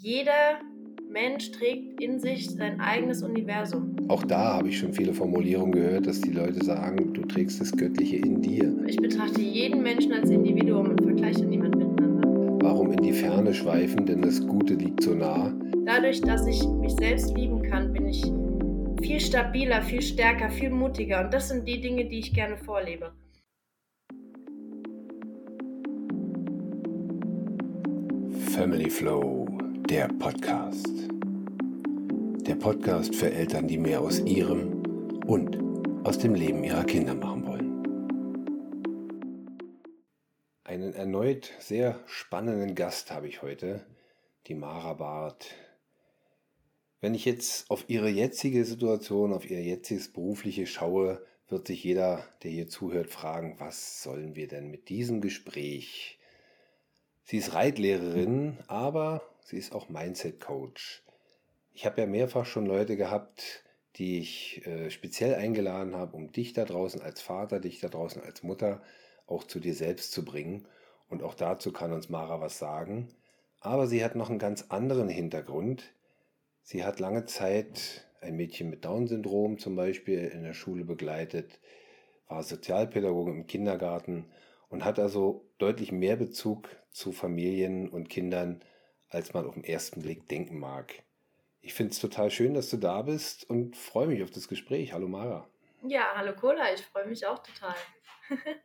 Jeder Mensch trägt in sich sein eigenes Universum. Auch da habe ich schon viele Formulierungen gehört, dass die Leute sagen, du trägst das Göttliche in dir. Ich betrachte jeden Menschen als Individuum und vergleiche niemand miteinander. Warum in die Ferne schweifen, denn das Gute liegt so nah? Dadurch, dass ich mich selbst lieben kann, bin ich viel stabiler, viel stärker, viel mutiger. Und das sind die Dinge, die ich gerne vorlebe. Family Flow, der Podcast. Der Podcast für Eltern, die mehr aus ihrem und aus dem Leben ihrer Kinder machen wollen. Einen erneut sehr spannenden Gast habe ich heute, die Mara Barth. Wenn ich jetzt auf ihre jetzige Situation, auf ihr jetziges berufliche schaue, wird sich jeder, der hier zuhört, fragen, was sollen wir denn mit diesem Gespräch Sie ist Reitlehrerin, aber sie ist auch Mindset-Coach. Ich habe ja mehrfach schon Leute gehabt, die ich äh, speziell eingeladen habe, um dich da draußen als Vater, dich da draußen als Mutter auch zu dir selbst zu bringen. Und auch dazu kann uns Mara was sagen. Aber sie hat noch einen ganz anderen Hintergrund. Sie hat lange Zeit ein Mädchen mit Down-Syndrom zum Beispiel in der Schule begleitet, war Sozialpädagoge im Kindergarten und hat also deutlich mehr Bezug zu Familien und Kindern, als man auf den ersten Blick denken mag. Ich finde es total schön, dass du da bist und freue mich auf das Gespräch. Hallo Mara. Ja, hallo Cola, ich freue mich auch total.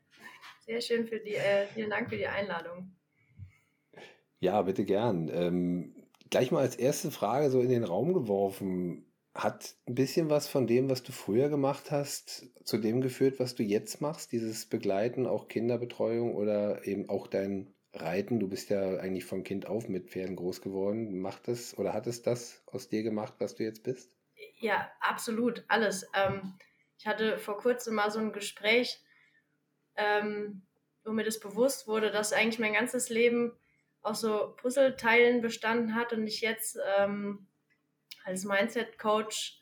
Sehr schön für die, äh, vielen Dank für die Einladung. Ja, bitte gern. Ähm, gleich mal als erste Frage so in den Raum geworfen hat ein bisschen was von dem, was du früher gemacht hast, zu dem geführt, was du jetzt machst, dieses Begleiten, auch Kinderbetreuung oder eben auch dein Reiten. Du bist ja eigentlich von Kind auf mit Pferden groß geworden. Macht das oder hat es das aus dir gemacht, was du jetzt bist? Ja, absolut, alles. Ähm, ich hatte vor kurzem mal so ein Gespräch, ähm, wo mir das bewusst wurde, dass eigentlich mein ganzes Leben aus so Puzzleteilen bestanden hat und ich jetzt ähm, als Mindset-Coach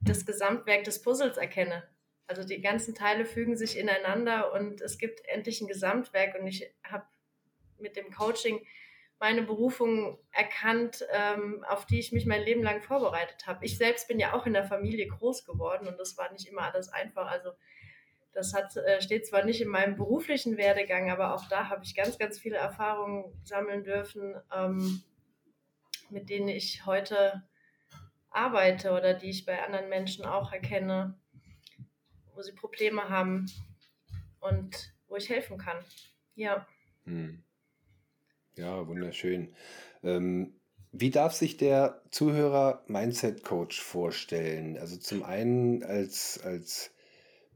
das Gesamtwerk des Puzzles erkenne. Also die ganzen Teile fügen sich ineinander und es gibt endlich ein Gesamtwerk und ich habe mit dem Coaching meine Berufung erkannt, ähm, auf die ich mich mein Leben lang vorbereitet habe. Ich selbst bin ja auch in der Familie groß geworden und das war nicht immer alles einfach. Also das hat, äh, steht zwar nicht in meinem beruflichen Werdegang, aber auch da habe ich ganz, ganz viele Erfahrungen sammeln dürfen, ähm, mit denen ich heute arbeite oder die ich bei anderen Menschen auch erkenne, wo sie Probleme haben und wo ich helfen kann. Ja. Hm. Ja, wunderschön. Ähm, wie darf sich der Zuhörer Mindset Coach vorstellen? Also zum einen als, als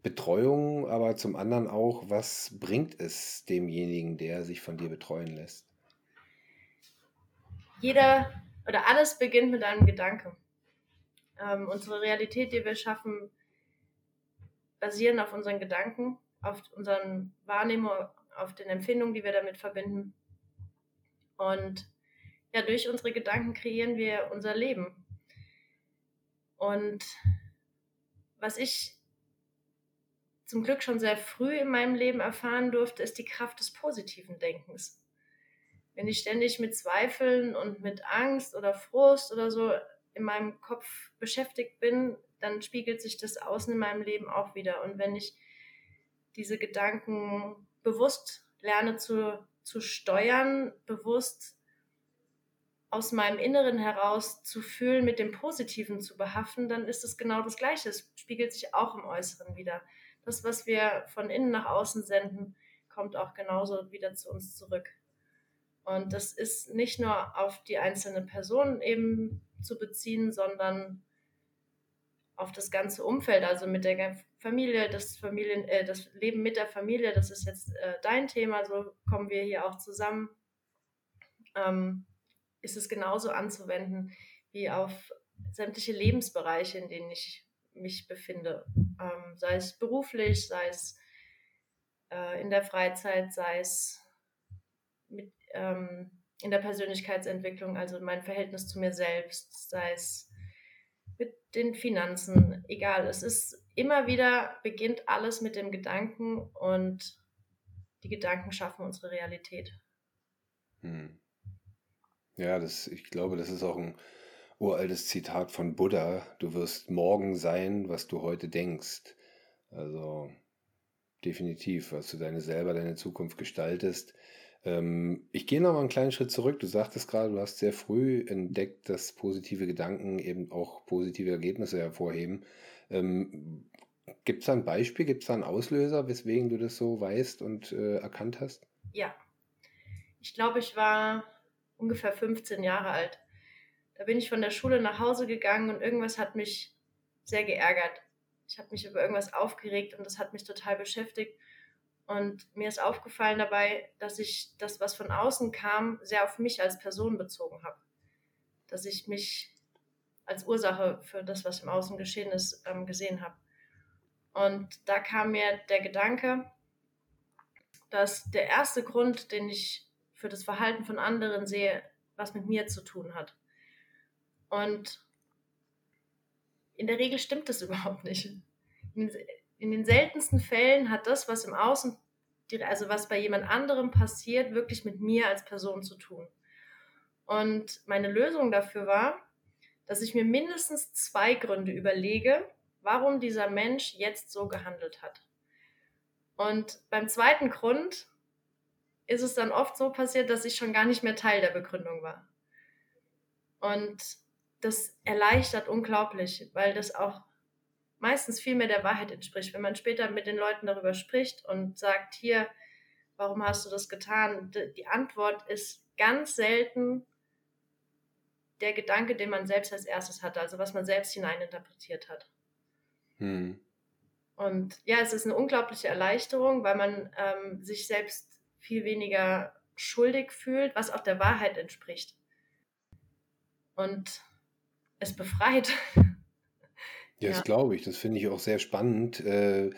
Betreuung, aber zum anderen auch, was bringt es demjenigen, der sich von dir betreuen lässt? Jeder oder alles beginnt mit einem Gedanken. Ähm, unsere Realität, die wir schaffen, basieren auf unseren Gedanken, auf unseren Wahrnehmungen, auf den Empfindungen, die wir damit verbinden. Und ja, durch unsere Gedanken kreieren wir unser Leben. Und was ich zum Glück schon sehr früh in meinem Leben erfahren durfte, ist die Kraft des positiven Denkens wenn ich ständig mit Zweifeln und mit Angst oder Frust oder so in meinem Kopf beschäftigt bin, dann spiegelt sich das außen in meinem Leben auch wieder. Und wenn ich diese Gedanken bewusst lerne zu, zu steuern, bewusst aus meinem Inneren heraus zu fühlen, mit dem Positiven zu behaften, dann ist es genau das Gleiche. Es spiegelt sich auch im Äußeren wieder. Das, was wir von innen nach außen senden, kommt auch genauso wieder zu uns zurück. Und das ist nicht nur auf die einzelne Person eben zu beziehen, sondern auf das ganze Umfeld, also mit der Familie, das Familien, äh, das Leben mit der Familie, das ist jetzt äh, dein Thema, so kommen wir hier auch zusammen. Ähm, ist es genauso anzuwenden wie auf sämtliche Lebensbereiche, in denen ich mich befinde, ähm, sei es beruflich, sei es äh, in der Freizeit, sei es mit ähm, in der Persönlichkeitsentwicklung, also mein Verhältnis zu mir selbst, sei es mit den Finanzen, egal. Es ist immer wieder, beginnt alles mit dem Gedanken und die Gedanken schaffen unsere Realität. Hm. Ja, das, ich glaube, das ist auch ein uraltes Zitat von Buddha. Du wirst morgen sein, was du heute denkst. Also definitiv, was du deine selber, deine Zukunft gestaltest. Ähm, ich gehe noch mal einen kleinen Schritt zurück. Du sagtest gerade, du hast sehr früh entdeckt, dass positive Gedanken eben auch positive Ergebnisse hervorheben. Ähm, Gibt es da ein Beispiel, gibt es da einen Auslöser, weswegen du das so weißt und äh, erkannt hast? Ja. Ich glaube, ich war ungefähr 15 Jahre alt. Da bin ich von der Schule nach Hause gegangen und irgendwas hat mich sehr geärgert. Ich habe mich über irgendwas aufgeregt und das hat mich total beschäftigt. Und mir ist aufgefallen dabei, dass ich das, was von außen kam, sehr auf mich als Person bezogen habe. Dass ich mich als Ursache für das, was im Außen geschehen ist, ähm, gesehen habe. Und da kam mir der Gedanke, dass der erste Grund, den ich für das Verhalten von anderen sehe, was mit mir zu tun hat. Und in der Regel stimmt das überhaupt nicht. In den seltensten Fällen hat das, was im Außen, also was bei jemand anderem passiert, wirklich mit mir als Person zu tun. Und meine Lösung dafür war, dass ich mir mindestens zwei Gründe überlege, warum dieser Mensch jetzt so gehandelt hat. Und beim zweiten Grund ist es dann oft so passiert, dass ich schon gar nicht mehr Teil der Begründung war. Und das erleichtert unglaublich, weil das auch meistens viel mehr der Wahrheit entspricht. Wenn man später mit den Leuten darüber spricht und sagt, hier, warum hast du das getan? Die Antwort ist ganz selten der Gedanke, den man selbst als erstes hatte, also was man selbst hineininterpretiert hat. Hm. Und ja, es ist eine unglaubliche Erleichterung, weil man ähm, sich selbst viel weniger schuldig fühlt, was auch der Wahrheit entspricht. Und es befreit. Ja, das glaube ich. Das finde ich auch sehr spannend. Äh,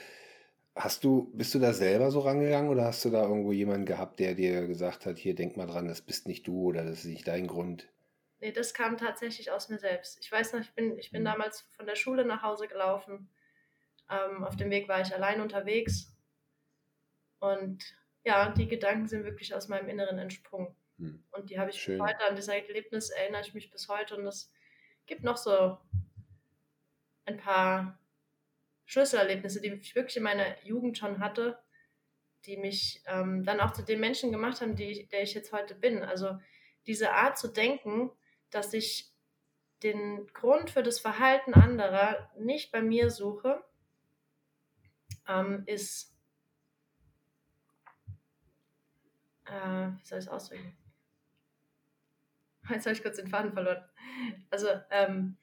hast du, bist du da selber so rangegangen oder hast du da irgendwo jemanden gehabt, der dir gesagt hat, hier denk mal dran, das bist nicht du oder das ist nicht dein Grund? Nee, das kam tatsächlich aus mir selbst. Ich weiß noch, ich bin, ich bin mhm. damals von der Schule nach Hause gelaufen ähm, auf dem Weg war ich allein unterwegs. Und ja, die Gedanken sind wirklich aus meinem Inneren entsprungen. Hm. Und die habe ich Schön. heute, an dieser Erlebnis erinnere ich mich bis heute. Und es gibt noch so ein paar Schlüsselerlebnisse, die ich wirklich in meiner Jugend schon hatte, die mich ähm, dann auch zu den Menschen gemacht haben, die, der ich jetzt heute bin. Also diese Art zu denken, dass ich den Grund für das Verhalten anderer nicht bei mir suche, ähm, ist, äh, wie soll ich es ausdrücken? Jetzt habe ich kurz den Faden verloren. Also, ähm,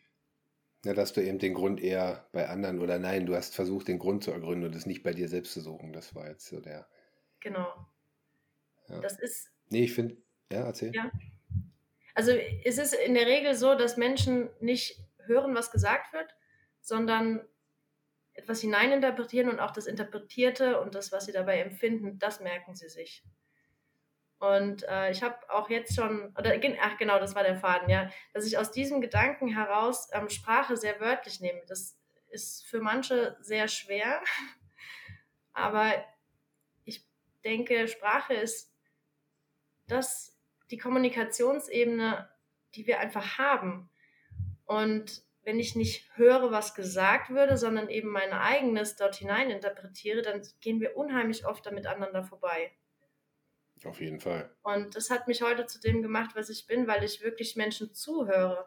ja, dass du eben den Grund eher bei anderen oder nein, du hast versucht, den Grund zu ergründen und es nicht bei dir selbst zu suchen. Das war jetzt so der. Genau. Ja. Das ist. Nee, ich finde. Ja, erzähl. Ja. Also, es ist in der Regel so, dass Menschen nicht hören, was gesagt wird, sondern etwas hineininterpretieren und auch das Interpretierte und das, was sie dabei empfinden, das merken sie sich. Und äh, ich habe auch jetzt schon, oder ach genau, das war der Faden, ja, dass ich aus diesem Gedanken heraus ähm, Sprache sehr wörtlich nehme. Das ist für manche sehr schwer, aber ich denke, Sprache ist das, die Kommunikationsebene, die wir einfach haben. Und wenn ich nicht höre, was gesagt würde, sondern eben mein eigenes dort hinein interpretiere, dann gehen wir unheimlich oft damit aneinander vorbei. Auf jeden Fall. Und das hat mich heute zu dem gemacht, was ich bin, weil ich wirklich Menschen zuhöre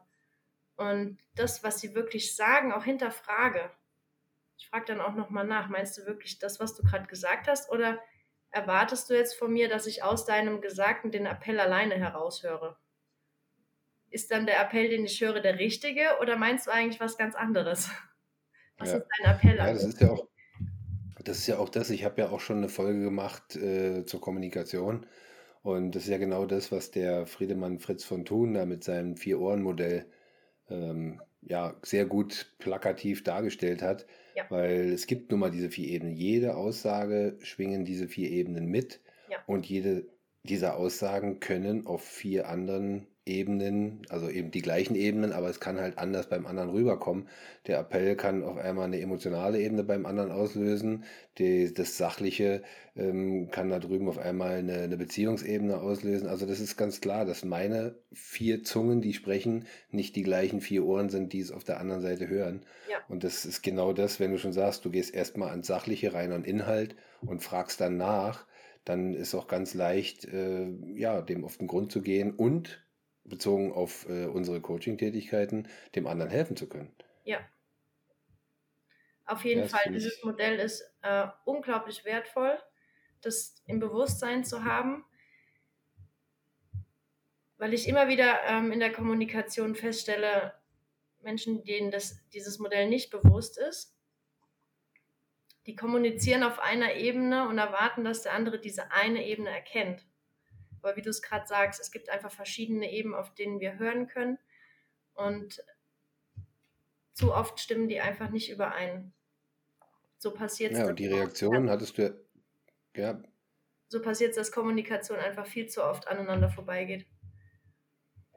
und das, was sie wirklich sagen, auch hinterfrage. Ich frage dann auch nochmal nach, meinst du wirklich das, was du gerade gesagt hast, oder erwartest du jetzt von mir, dass ich aus deinem Gesagten den Appell alleine heraushöre? ist dann der Appell, den ich höre, der richtige oder meinst du eigentlich was ganz anderes? Was ja. ist dein Appell? Ja, das ist ja auch das, ist ja auch das. Ich habe ja auch schon eine Folge gemacht äh, zur Kommunikation. Und das ist ja genau das, was der Friedemann Fritz von Thun da mit seinem Vier-Ohren-Modell ähm, ja, sehr gut plakativ dargestellt hat. Ja. Weil es gibt nun mal diese vier Ebenen. Jede Aussage schwingen diese vier Ebenen mit. Ja. Und jede dieser Aussagen können auf vier anderen Ebenen, also eben die gleichen Ebenen, aber es kann halt anders beim anderen rüberkommen. Der Appell kann auf einmal eine emotionale Ebene beim anderen auslösen, die, das Sachliche ähm, kann da drüben auf einmal eine, eine Beziehungsebene auslösen. Also das ist ganz klar, dass meine vier Zungen, die sprechen, nicht die gleichen vier Ohren sind, die es auf der anderen Seite hören. Ja. Und das ist genau das, wenn du schon sagst, du gehst erstmal ans Sachliche rein, an Inhalt und fragst dann nach, dann ist auch ganz leicht, äh, ja, dem auf den Grund zu gehen und bezogen auf äh, unsere Coaching-Tätigkeiten, dem anderen helfen zu können. Ja. Auf jeden das Fall, dieses Modell ist äh, unglaublich wertvoll, das im Bewusstsein zu haben, weil ich immer wieder ähm, in der Kommunikation feststelle, Menschen, denen das, dieses Modell nicht bewusst ist, die kommunizieren auf einer Ebene und erwarten, dass der andere diese eine Ebene erkennt. Aber wie du es gerade sagst, es gibt einfach verschiedene Ebenen, auf denen wir hören können. Und zu oft stimmen die einfach nicht überein. So passiert es, ja, und die Reaktion hattest du ja, so passiert's, dass Kommunikation einfach viel zu oft aneinander vorbeigeht.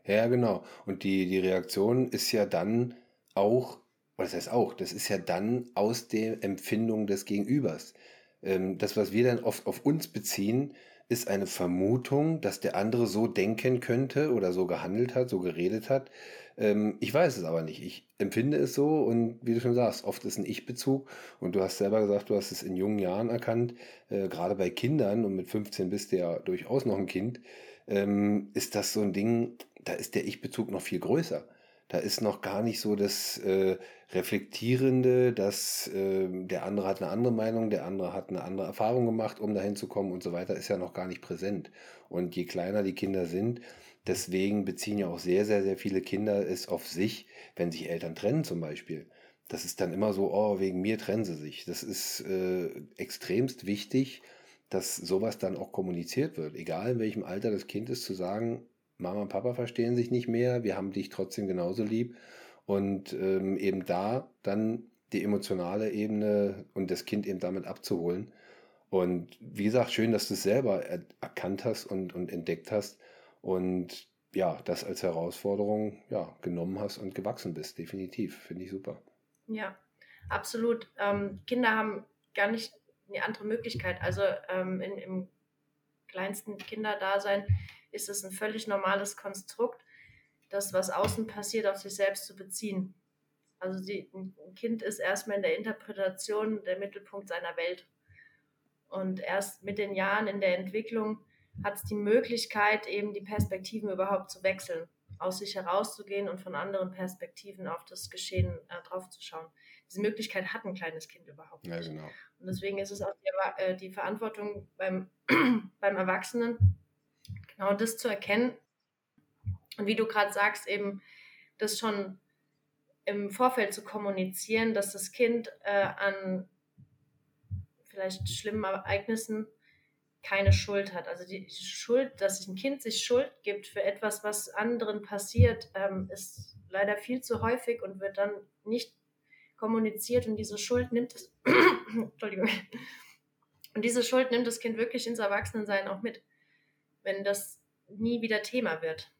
ja, genau. Und die, die Reaktion ist ja dann auch, oder das heißt auch, das ist ja dann aus der Empfindung des Gegenübers. Ähm, das, was wir dann oft auf uns beziehen, ist eine Vermutung, dass der andere so denken könnte oder so gehandelt hat, so geredet hat. Ähm, ich weiß es aber nicht. Ich empfinde es so und wie du schon sagst, oft ist ein Ich-Bezug und du hast selber gesagt, du hast es in jungen Jahren erkannt, äh, gerade bei Kindern und mit 15 bist du ja durchaus noch ein Kind, ähm, ist das so ein Ding, da ist der Ich-Bezug noch viel größer. Da ist noch gar nicht so das äh, Reflektierende, dass äh, der andere hat eine andere Meinung, der andere hat eine andere Erfahrung gemacht, um dahin zu kommen und so weiter, ist ja noch gar nicht präsent. Und je kleiner die Kinder sind, deswegen beziehen ja auch sehr, sehr, sehr viele Kinder es auf sich, wenn sich Eltern trennen zum Beispiel. Das ist dann immer so, oh, wegen mir trennen sie sich. Das ist äh, extremst wichtig, dass sowas dann auch kommuniziert wird. Egal in welchem Alter das Kind ist, zu sagen, Mama und Papa verstehen sich nicht mehr, wir haben dich trotzdem genauso lieb. Und ähm, eben da dann die emotionale Ebene und das Kind eben damit abzuholen. Und wie gesagt, schön, dass du es selber er erkannt hast und, und entdeckt hast und ja, das als Herausforderung ja, genommen hast und gewachsen bist. Definitiv. Finde ich super. Ja, absolut. Ähm, Kinder haben gar nicht eine andere Möglichkeit. Also ähm, in, im kleinsten Kinderdasein ist es ein völlig normales Konstrukt, das, was außen passiert, auf sich selbst zu beziehen. Also die, ein Kind ist erstmal in der Interpretation der Mittelpunkt seiner Welt. Und erst mit den Jahren in der Entwicklung hat es die Möglichkeit, eben die Perspektiven überhaupt zu wechseln, aus sich herauszugehen und von anderen Perspektiven auf das Geschehen äh, draufzuschauen. Diese Möglichkeit hat ein kleines Kind überhaupt Ja, nicht. genau. Und deswegen ist es auch die, äh, die Verantwortung beim, beim Erwachsenen, genau das zu erkennen. Und wie du gerade sagst, eben das schon im Vorfeld zu kommunizieren, dass das Kind äh, an vielleicht schlimmen Ereignissen keine Schuld hat. Also die Schuld, dass sich ein Kind sich Schuld gibt für etwas, was anderen passiert, ähm, ist leider viel zu häufig und wird dann nicht kommuniziert und diese Schuld nimmt es, Entschuldigung, und diese Schuld nimmt das Kind wirklich ins Erwachsenensein auch mit, wenn das nie wieder Thema wird.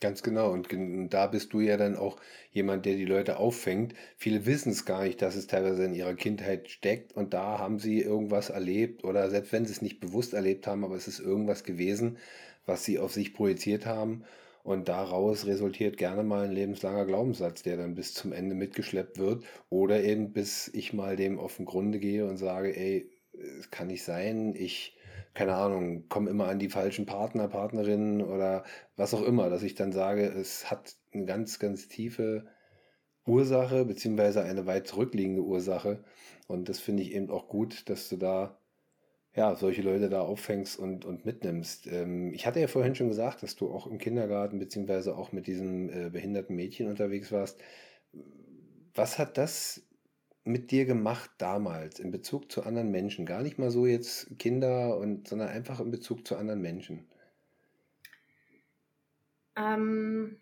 Ganz genau. Und da bist du ja dann auch jemand, der die Leute auffängt. Viele wissen es gar nicht, dass es teilweise in ihrer Kindheit steckt und da haben sie irgendwas erlebt oder selbst wenn sie es nicht bewusst erlebt haben, aber es ist irgendwas gewesen, was sie auf sich projiziert haben und daraus resultiert gerne mal ein lebenslanger Glaubenssatz, der dann bis zum Ende mitgeschleppt wird oder eben bis ich mal dem auf den Grunde gehe und sage, ey, es kann nicht sein, ich keine Ahnung, komme immer an die falschen Partner, Partnerinnen oder was auch immer, dass ich dann sage, es hat eine ganz, ganz tiefe Ursache, beziehungsweise eine weit zurückliegende Ursache. Und das finde ich eben auch gut, dass du da, ja, solche Leute da auffängst und, und mitnimmst. Ähm, ich hatte ja vorhin schon gesagt, dass du auch im Kindergarten, beziehungsweise auch mit diesem äh, behinderten Mädchen unterwegs warst. Was hat das mit dir gemacht damals in Bezug zu anderen Menschen? Gar nicht mal so jetzt Kinder und, sondern einfach in Bezug zu anderen Menschen. Ähm,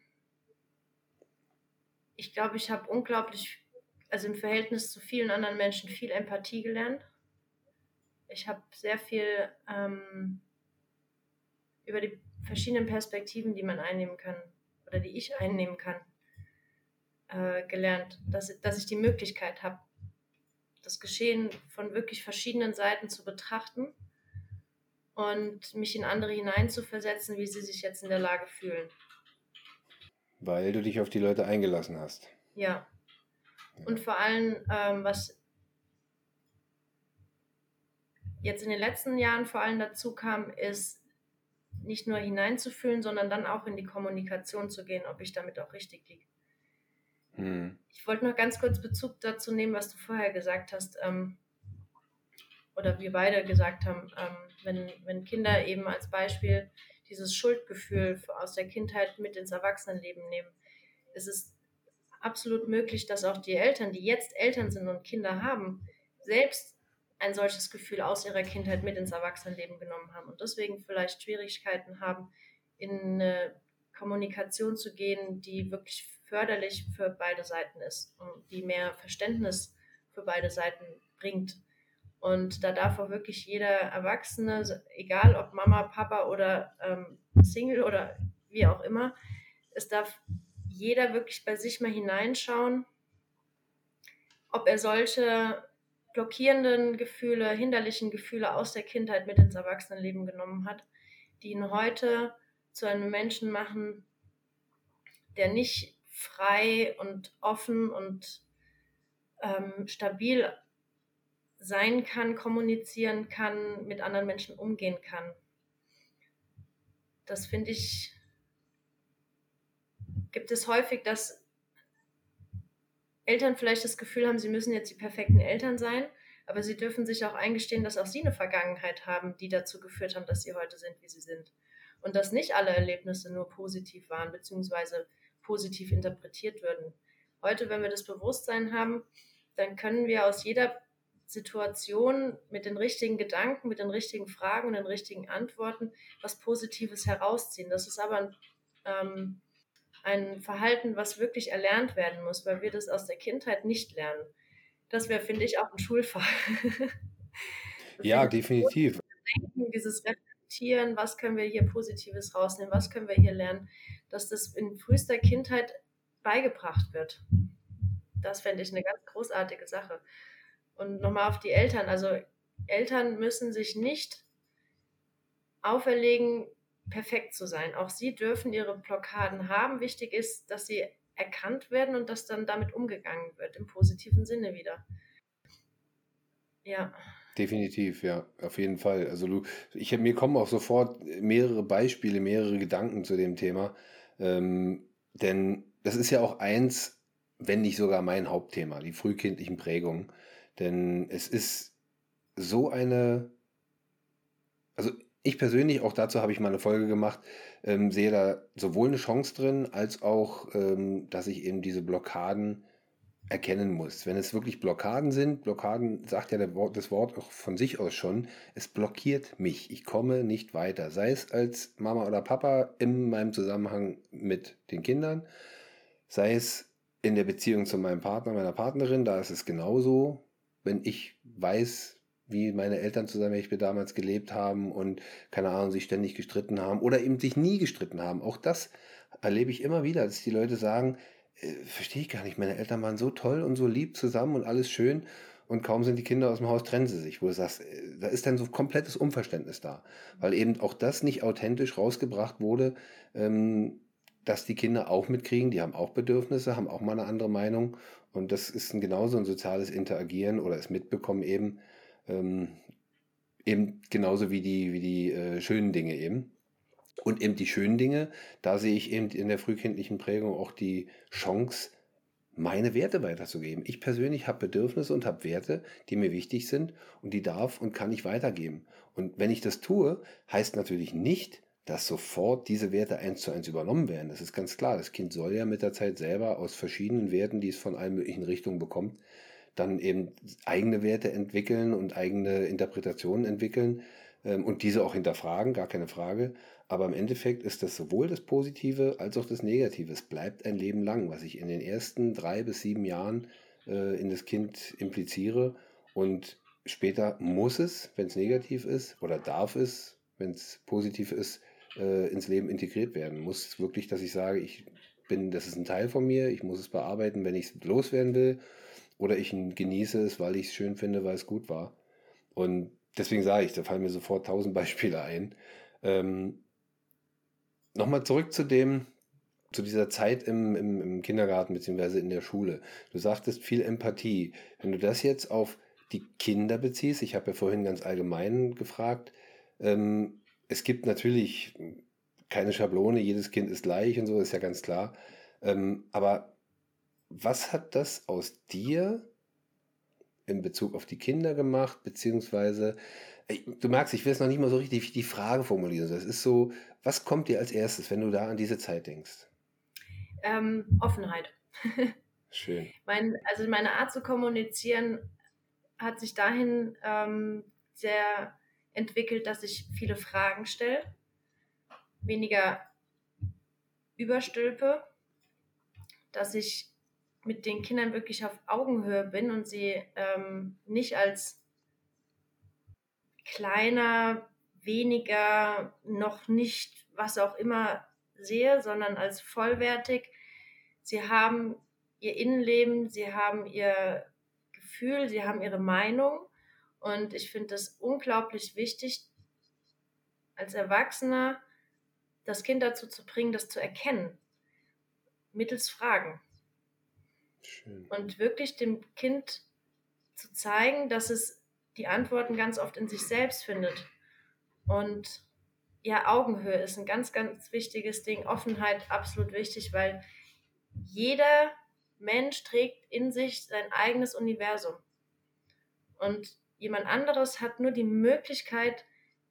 ich glaube, ich habe unglaublich, also im Verhältnis zu vielen anderen Menschen, viel Empathie gelernt. Ich habe sehr viel ähm, über die verschiedenen Perspektiven, die man einnehmen kann oder die ich einnehmen kann, äh, gelernt, dass, dass ich die Möglichkeit habe, das Geschehen von wirklich verschiedenen Seiten zu betrachten und mich in andere hineinzuversetzen, wie sie sich jetzt in der Lage fühlen. Weil du dich auf die Leute eingelassen hast. Ja. Und vor allem, ähm, was jetzt in den letzten Jahren vor allem dazu kam, ist nicht nur hineinzufühlen, sondern dann auch in die Kommunikation zu gehen, ob ich damit auch richtig liege. Hm. Ich wollte noch ganz kurz Bezug dazu nehmen, was du vorher gesagt hast, ähm, oder wir beide gesagt haben, ähm, wenn, wenn Kinder eben als Beispiel dieses Schuldgefühl aus der Kindheit mit ins Erwachsenenleben nehmen, ist es absolut möglich, dass auch die Eltern, die jetzt Eltern sind und Kinder haben, selbst ein solches Gefühl aus ihrer Kindheit mit ins Erwachsenenleben genommen haben und deswegen vielleicht Schwierigkeiten haben, in eine Kommunikation zu gehen, die wirklich förderlich für beide Seiten ist und die mehr Verständnis für beide Seiten bringt. Und da darf auch wirklich jeder Erwachsene, egal ob Mama, Papa oder ähm, Single oder wie auch immer, es darf jeder wirklich bei sich mal hineinschauen, ob er solche blockierenden Gefühle, hinderlichen Gefühle aus der Kindheit mit ins Erwachsenenleben genommen hat, die ihn heute zu einem Menschen machen, der nicht frei und offen und ähm, stabil sein kann, kommunizieren kann, mit anderen Menschen umgehen kann. Das finde ich, gibt es häufig, dass Eltern vielleicht das Gefühl haben, sie müssen jetzt die perfekten Eltern sein, aber sie dürfen sich auch eingestehen, dass auch sie eine Vergangenheit haben, die dazu geführt haben, dass sie heute sind, wie sie sind. Und dass nicht alle Erlebnisse nur positiv waren, beziehungsweise positiv interpretiert würden. Heute, wenn wir das Bewusstsein haben, dann können wir aus jeder Situation mit den richtigen Gedanken, mit den richtigen Fragen und den richtigen Antworten was Positives herausziehen. Das ist aber ein, ähm, ein Verhalten, was wirklich erlernt werden muss, weil wir das aus der Kindheit nicht lernen. Das wäre, finde ich, auch ein Schulfach. ja, definitiv. Denken, dieses Reflektieren, was können wir hier Positives rausnehmen, was können wir hier lernen, dass das in frühester Kindheit beigebracht wird. Das fände ich eine ganz großartige Sache. Und nochmal auf die Eltern. Also Eltern müssen sich nicht auferlegen, perfekt zu sein. Auch sie dürfen ihre Blockaden haben. Wichtig ist, dass sie erkannt werden und dass dann damit umgegangen wird, im positiven Sinne wieder. Ja. Definitiv, ja, auf jeden Fall. Also du, ich, mir kommen auch sofort mehrere Beispiele, mehrere Gedanken zu dem Thema. Ähm, denn das ist ja auch eins, wenn nicht sogar mein Hauptthema, die frühkindlichen Prägungen. Denn es ist so eine, also ich persönlich, auch dazu habe ich mal eine Folge gemacht, ähm, sehe da sowohl eine Chance drin, als auch, ähm, dass ich eben diese Blockaden erkennen muss. Wenn es wirklich Blockaden sind, Blockaden sagt ja das Wort auch von sich aus schon, es blockiert mich. Ich komme nicht weiter. Sei es als Mama oder Papa in meinem Zusammenhang mit den Kindern, sei es in der Beziehung zu meinem Partner, meiner Partnerin, da ist es genauso wenn ich weiß, wie meine Eltern zusammen ich bin, damals gelebt haben und keine Ahnung, sich ständig gestritten haben oder eben sich nie gestritten haben. Auch das erlebe ich immer wieder, dass die Leute sagen, äh, verstehe ich gar nicht, meine Eltern waren so toll und so lieb zusammen und alles schön und kaum sind die Kinder aus dem Haus, trennen sie sich, wo du sagst, äh, da ist dann so komplettes Unverständnis da, weil eben auch das nicht authentisch rausgebracht wurde, ähm, dass die Kinder auch mitkriegen, die haben auch Bedürfnisse, haben auch mal eine andere Meinung. Und das ist ein, genauso ein soziales Interagieren oder es mitbekommen eben, ähm, eben genauso wie die, wie die äh, schönen Dinge eben. Und eben die schönen Dinge, da sehe ich eben in der frühkindlichen Prägung auch die Chance, meine Werte weiterzugeben. Ich persönlich habe Bedürfnisse und habe Werte, die mir wichtig sind und die darf und kann ich weitergeben. Und wenn ich das tue, heißt natürlich nicht, dass sofort diese Werte eins zu eins übernommen werden. Das ist ganz klar. Das Kind soll ja mit der Zeit selber aus verschiedenen Werten, die es von allen möglichen Richtungen bekommt, dann eben eigene Werte entwickeln und eigene Interpretationen entwickeln ähm, und diese auch hinterfragen, gar keine Frage. Aber im Endeffekt ist das sowohl das Positive als auch das Negative. Es bleibt ein Leben lang, was ich in den ersten drei bis sieben Jahren äh, in das Kind impliziere. Und später muss es, wenn es negativ ist, oder darf es, wenn es positiv ist, äh, ins Leben integriert werden. Muss wirklich, dass ich sage, ich bin, das ist ein Teil von mir, ich muss es bearbeiten, wenn ich es loswerden will, oder ich genieße es, weil ich es schön finde, weil es gut war. Und deswegen sage ich, da fallen mir sofort tausend Beispiele ein. Ähm, Nochmal zurück zu dem, zu dieser Zeit im, im, im Kindergarten bzw. in der Schule. Du sagtest viel Empathie. Wenn du das jetzt auf die Kinder beziehst, ich habe ja vorhin ganz allgemein gefragt, ähm, es gibt natürlich keine Schablone, jedes Kind ist gleich und so, ist ja ganz klar. Ähm, aber was hat das aus dir in Bezug auf die Kinder gemacht, beziehungsweise, du merkst, ich will es noch nicht mal so richtig die Frage formulieren. Das ist so, was kommt dir als erstes, wenn du da an diese Zeit denkst? Ähm, Offenheit. Schön. Mein, also meine Art zu kommunizieren hat sich dahin ähm, sehr entwickelt, dass ich viele Fragen stelle, weniger überstülpe, dass ich mit den Kindern wirklich auf Augenhöhe bin und sie ähm, nicht als kleiner, weniger, noch nicht, was auch immer sehe, sondern als vollwertig. Sie haben ihr Innenleben, sie haben ihr Gefühl, sie haben ihre Meinung und ich finde es unglaublich wichtig, als Erwachsener das Kind dazu zu bringen, das zu erkennen, mittels Fragen. Schön. Und wirklich dem Kind zu zeigen, dass es die Antworten ganz oft in sich selbst findet. Und ja, Augenhöhe ist ein ganz, ganz wichtiges Ding. Offenheit absolut wichtig, weil jeder Mensch trägt in sich sein eigenes Universum. Und jemand anderes hat nur die Möglichkeit,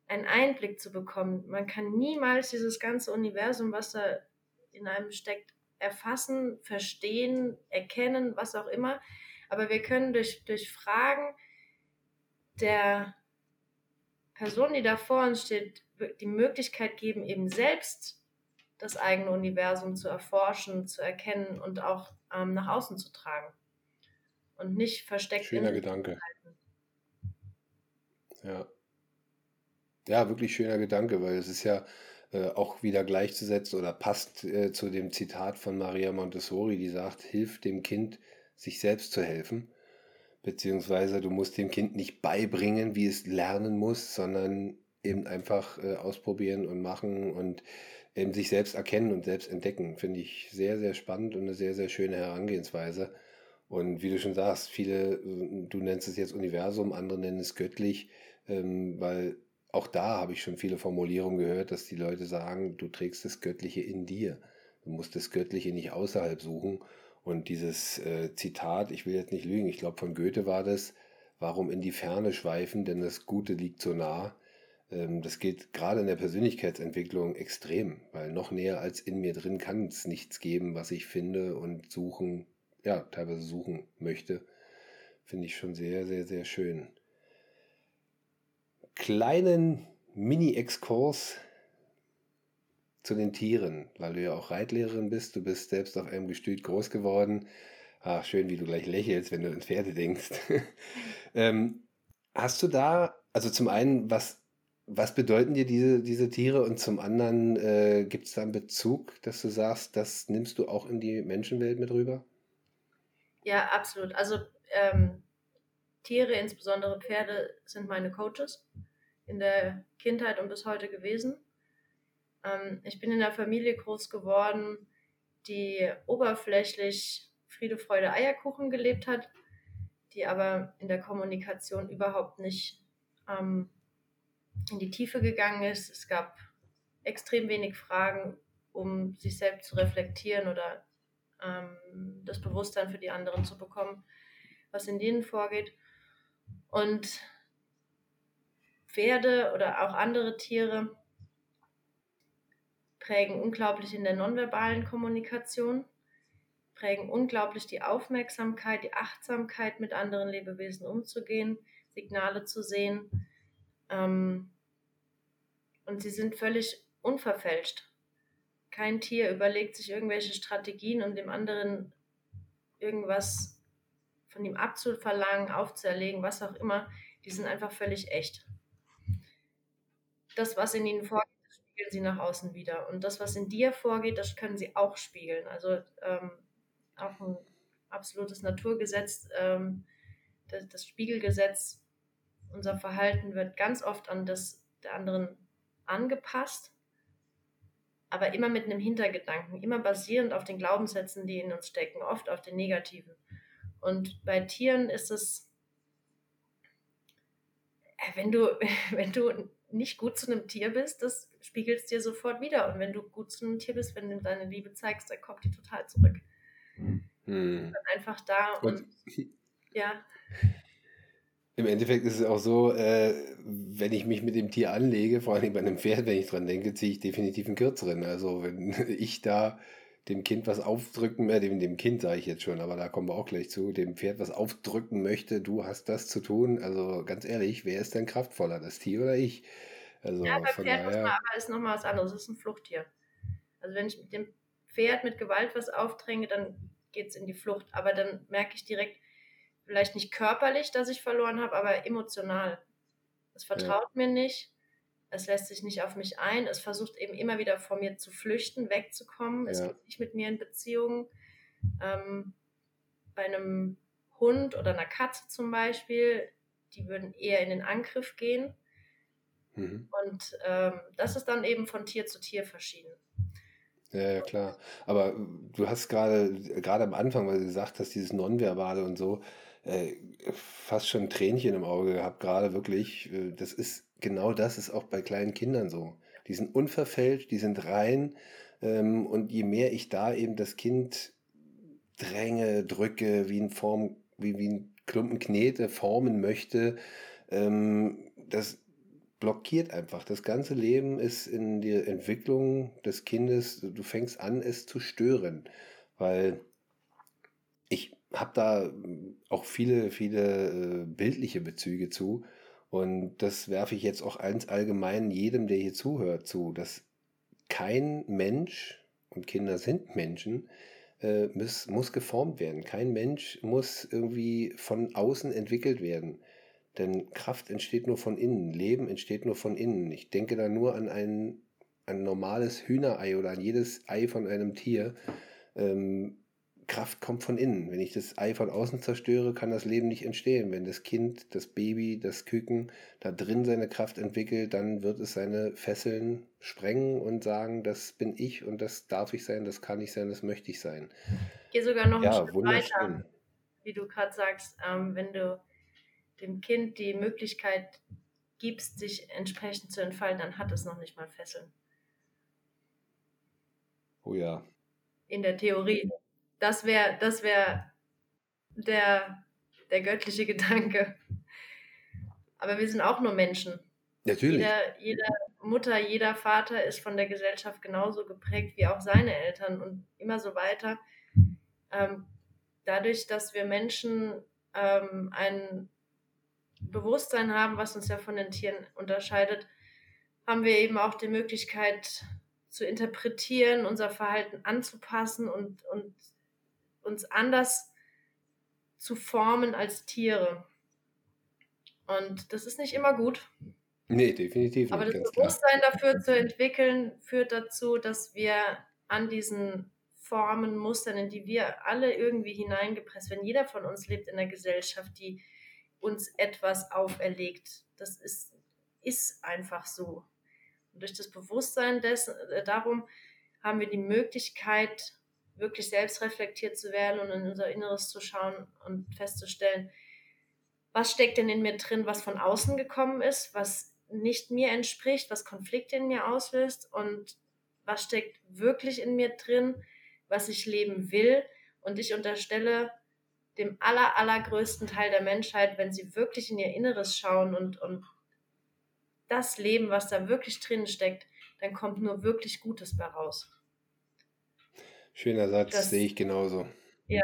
einen Einblick zu bekommen. Man kann niemals dieses ganze Universum, was da in einem steckt, erfassen, verstehen, erkennen, was auch immer. Aber wir können durch, durch Fragen der Person, die da vor uns steht, die Möglichkeit geben, eben selbst das eigene Universum zu erforschen, zu erkennen und auch ähm, nach außen zu tragen. Und nicht versteckt. Schöner Gedanke. Ja. Ja, wirklich schöner Gedanke, weil es ist ja äh, auch wieder gleichzusetzen oder passt äh, zu dem Zitat von Maria Montessori, die sagt, hilf dem Kind, sich selbst zu helfen. Beziehungsweise du musst dem Kind nicht beibringen, wie es lernen muss, sondern eben einfach äh, ausprobieren und machen und eben sich selbst erkennen und selbst entdecken. Finde ich sehr, sehr spannend und eine sehr, sehr schöne Herangehensweise. Und wie du schon sagst, viele, du nennst es jetzt Universum, andere nennen es göttlich, ähm, weil auch da habe ich schon viele Formulierungen gehört, dass die Leute sagen, du trägst das Göttliche in dir. Du musst das Göttliche nicht außerhalb suchen. Und dieses äh, Zitat, ich will jetzt nicht lügen, ich glaube von Goethe war das, warum in die Ferne schweifen, denn das Gute liegt so nah. Ähm, das geht gerade in der Persönlichkeitsentwicklung extrem, weil noch näher als in mir drin kann es nichts geben, was ich finde und suchen, ja, teilweise suchen möchte. Finde ich schon sehr, sehr, sehr schön kleinen Mini-Exkurs zu den Tieren, weil du ja auch Reitlehrerin bist. Du bist selbst auf einem Gestüt groß geworden. Ach, schön, wie du gleich lächelst, wenn du an Pferde denkst. ähm, hast du da, also zum einen, was, was bedeuten dir diese, diese Tiere und zum anderen äh, gibt es da einen Bezug, dass du sagst, das nimmst du auch in die Menschenwelt mit rüber? Ja, absolut. Also ähm, Tiere, insbesondere Pferde, sind meine Coaches in der Kindheit und bis heute gewesen. Ähm, ich bin in einer Familie groß geworden, die oberflächlich Friede, Freude, Eierkuchen gelebt hat, die aber in der Kommunikation überhaupt nicht ähm, in die Tiefe gegangen ist. Es gab extrem wenig Fragen, um sich selbst zu reflektieren oder ähm, das Bewusstsein für die anderen zu bekommen, was in denen vorgeht. Und Pferde oder auch andere Tiere prägen unglaublich in der nonverbalen Kommunikation, prägen unglaublich die Aufmerksamkeit, die Achtsamkeit, mit anderen Lebewesen umzugehen, Signale zu sehen. Ähm, und sie sind völlig unverfälscht. Kein Tier überlegt sich irgendwelche Strategien, um dem anderen irgendwas von ihm abzuverlangen, aufzuerlegen, was auch immer, die sind einfach völlig echt. Das, was in ihnen vorgeht, spiegeln sie nach außen wieder. Und das, was in dir vorgeht, das können sie auch spiegeln. Also ähm, auch ein absolutes Naturgesetz, ähm, das, das, Spiegelgesetz. Unser Verhalten wird ganz oft an das der anderen angepasst, aber immer mit einem Hintergedanken, immer basierend auf den Glaubenssätzen, die in uns stecken, oft auf den negativen. Und bei Tieren ist es, äh, wenn du, wenn du nicht gut zu einem Tier bist, das spiegelt es dir sofort wieder. Und wenn du gut zu einem Tier bist, wenn du deine Liebe zeigst, dann kommt die total zurück. Hm. einfach da und, und ja. Im Endeffekt ist es auch so, äh, wenn ich mich mit dem Tier anlege, vor allem bei einem Pferd, wenn ich dran denke, ziehe ich definitiv einen kürzeren. Also wenn ich da dem Kind was aufdrücken, äh, dem, dem Kind sage ich jetzt schon, aber da kommen wir auch gleich zu, dem Pferd was aufdrücken möchte, du hast das zu tun. Also ganz ehrlich, wer ist denn kraftvoller, das Tier oder ich? Also ja, beim Pferd daher... muss man aber ist nochmal was anderes, es ist ein Fluchttier. Also wenn ich mit dem Pferd mit Gewalt was aufdränge, dann geht es in die Flucht. Aber dann merke ich direkt, vielleicht nicht körperlich, dass ich verloren habe, aber emotional. Es vertraut ja. mir nicht es lässt sich nicht auf mich ein, es versucht eben immer wieder vor mir zu flüchten, wegzukommen, ja. es geht nicht mit mir in Beziehung. Ähm, bei einem Hund oder einer Katze zum Beispiel, die würden eher in den Angriff gehen. Mhm. Und ähm, das ist dann eben von Tier zu Tier verschieden. Ja, ja, klar. Aber du hast gerade, gerade am Anfang, weil du gesagt hast, dieses Nonverbale und so, äh, fast schon ein Tränchen im Auge gehabt, gerade wirklich. Äh, das ist genau das ist auch bei kleinen Kindern so. Die sind unverfälscht, die sind rein. Ähm, und je mehr ich da eben das Kind dränge, drücke, wie, in Form, wie, wie ein Klumpen Knete formen möchte, ähm, das blockiert einfach. Das ganze Leben ist in der Entwicklung des Kindes, du fängst an, es zu stören. Weil ich habe da auch viele, viele äh, bildliche Bezüge zu. Und das werfe ich jetzt auch ganz allgemein jedem, der hier zuhört, zu, dass kein Mensch, und Kinder sind Menschen, äh, muss, muss geformt werden. Kein Mensch muss irgendwie von außen entwickelt werden. Denn Kraft entsteht nur von innen, Leben entsteht nur von innen. Ich denke da nur an ein, ein normales Hühnerei oder an jedes Ei von einem Tier. Ähm, Kraft kommt von innen. Wenn ich das Ei von außen zerstöre, kann das Leben nicht entstehen. Wenn das Kind, das Baby, das Küken da drin seine Kraft entwickelt, dann wird es seine Fesseln sprengen und sagen, das bin ich und das darf ich sein, das kann ich sein, das möchte ich sein. Ich gehe sogar noch ja, einen Schritt weiter, wie du gerade sagst, ähm, wenn du dem Kind die Möglichkeit gibst, sich entsprechend zu entfalten, dann hat es noch nicht mal Fesseln. Oh ja. In der Theorie. Das wäre das wär der, der göttliche Gedanke. Aber wir sind auch nur Menschen. Natürlich. Jeder, jeder Mutter, jeder Vater ist von der Gesellschaft genauso geprägt wie auch seine Eltern und immer so weiter. Ähm, dadurch, dass wir Menschen ähm, ein Bewusstsein haben, was uns ja von den Tieren unterscheidet, haben wir eben auch die Möglichkeit zu interpretieren, unser Verhalten anzupassen und, und uns anders zu formen als Tiere. Und das ist nicht immer gut. Nee, definitiv. Aber das Bewusstsein klar. dafür zu entwickeln, führt dazu, dass wir an diesen Formen, Mustern, in die wir alle irgendwie hineingepresst werden. Jeder von uns lebt in einer Gesellschaft, die uns etwas auferlegt. Das ist, ist einfach so. Und durch das Bewusstsein dessen, äh, darum haben wir die Möglichkeit, wirklich selbst reflektiert zu werden und in unser Inneres zu schauen und festzustellen, was steckt denn in mir drin, was von außen gekommen ist, was nicht mir entspricht, was Konflikte in mir auslöst und was steckt wirklich in mir drin, was ich leben will. Und ich unterstelle dem aller, allergrößten Teil der Menschheit, wenn sie wirklich in ihr Inneres schauen und, und das leben, was da wirklich drin steckt, dann kommt nur wirklich Gutes bei raus. Schöner Satz, sehe ich genauso. ja,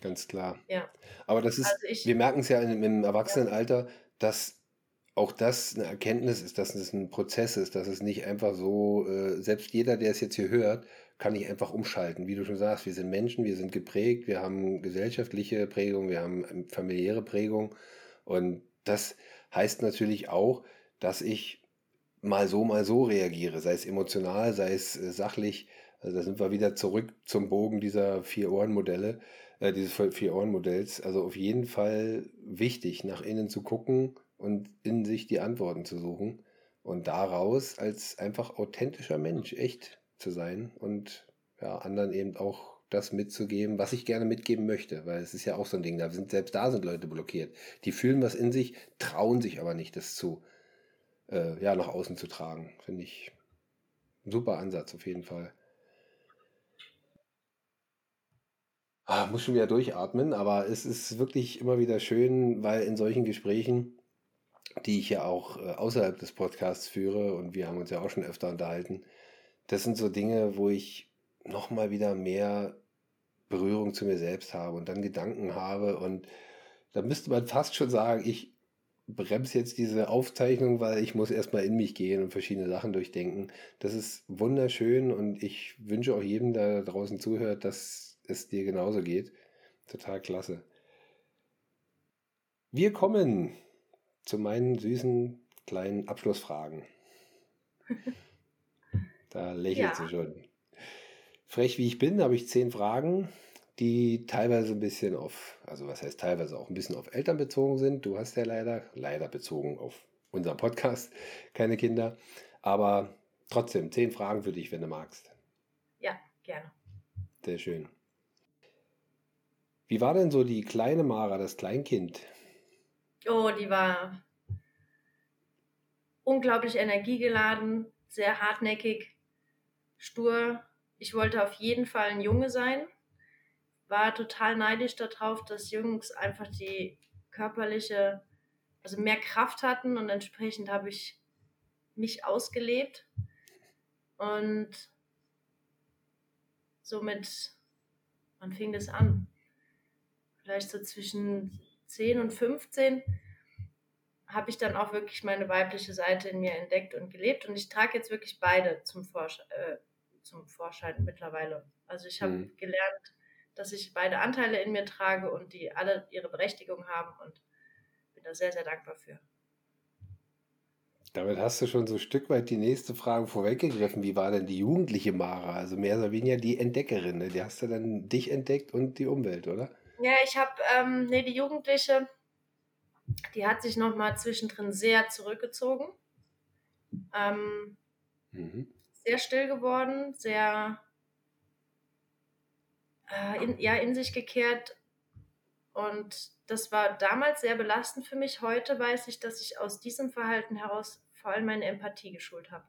Ganz klar. ja. Aber das ist, Also wir merken es ja im, im ja, Erwachsenenalter, dass auch das eine Erkenntnis ist, dass es ein Prozess ist, dass es nicht einfach so, äh, selbst jeder, der es jetzt hier hört, kann nicht einfach umschalten. Wie du schon sagst, wir sind Menschen, wir sind geprägt, wir haben gesellschaftliche Prägung, wir haben ähm, familiäre Prägung. Und das heißt natürlich auch, dass ich mal so, mal so reagiere, sei es emotional, sei es äh, sachlich. Also da sind wir wieder zurück zum Bogen dieser Vier-Ohren-Modelle, äh, dieses Vier-Ohren-Modells. Also auf jeden Fall wichtig, nach innen zu gucken und in sich die Antworten zu suchen und daraus als einfach authentischer Mensch echt zu sein und ja, anderen eben auch das mitzugeben, was ich gerne mitgeben möchte, weil es ist ja auch so ein Ding, da sind selbst da sind Leute blockiert. Die fühlen was in sich, trauen sich aber nicht, das zu äh, ja, nach außen zu tragen. Finde ich ein super Ansatz auf jeden Fall. Ah, muss schon wieder durchatmen, aber es ist wirklich immer wieder schön, weil in solchen Gesprächen, die ich ja auch äh, außerhalb des Podcasts führe und wir haben uns ja auch schon öfter unterhalten, das sind so Dinge, wo ich nochmal wieder mehr Berührung zu mir selbst habe und dann Gedanken habe und da müsste man fast schon sagen, ich bremse jetzt diese Aufzeichnung, weil ich muss erstmal in mich gehen und verschiedene Sachen durchdenken. Das ist wunderschön und ich wünsche auch jedem, der draußen zuhört, dass es dir genauso geht. Total klasse. Wir kommen zu meinen süßen kleinen Abschlussfragen. Da lächelt ja. sie schon. Frech wie ich bin, habe ich zehn Fragen die teilweise ein bisschen auf, also was heißt teilweise auch ein bisschen auf Eltern bezogen sind. Du hast ja leider, leider bezogen auf unseren Podcast, keine Kinder. Aber trotzdem, zehn Fragen für dich, wenn du magst. Ja, gerne. Sehr schön. Wie war denn so die kleine Mara, das Kleinkind? Oh, die war unglaublich energiegeladen, sehr hartnäckig, stur. Ich wollte auf jeden Fall ein Junge sein war total neidisch darauf, dass Jungs einfach die körperliche, also mehr Kraft hatten und entsprechend habe ich mich ausgelebt und somit, wann fing das an? Vielleicht so zwischen 10 und 15 habe ich dann auch wirklich meine weibliche Seite in mir entdeckt und gelebt und ich trage jetzt wirklich beide zum, Vorschein, äh, zum Vorschein mittlerweile. Also ich habe mhm. gelernt, dass ich beide Anteile in mir trage und die alle ihre Berechtigung haben und bin da sehr, sehr dankbar für. Damit hast du schon so ein Stück weit die nächste Frage vorweggegriffen. Wie war denn die jugendliche Mara? Also mehr oder weniger die Entdeckerin. Ne? Die hast du dann dich entdeckt und die Umwelt, oder? Ja, ich habe, ähm, nee, die Jugendliche, die hat sich nochmal zwischendrin sehr zurückgezogen. Ähm, mhm. Sehr still geworden, sehr äh, in, ja, in sich gekehrt. Und das war damals sehr belastend für mich. Heute weiß ich, dass ich aus diesem Verhalten heraus vor allem meine Empathie geschult habe.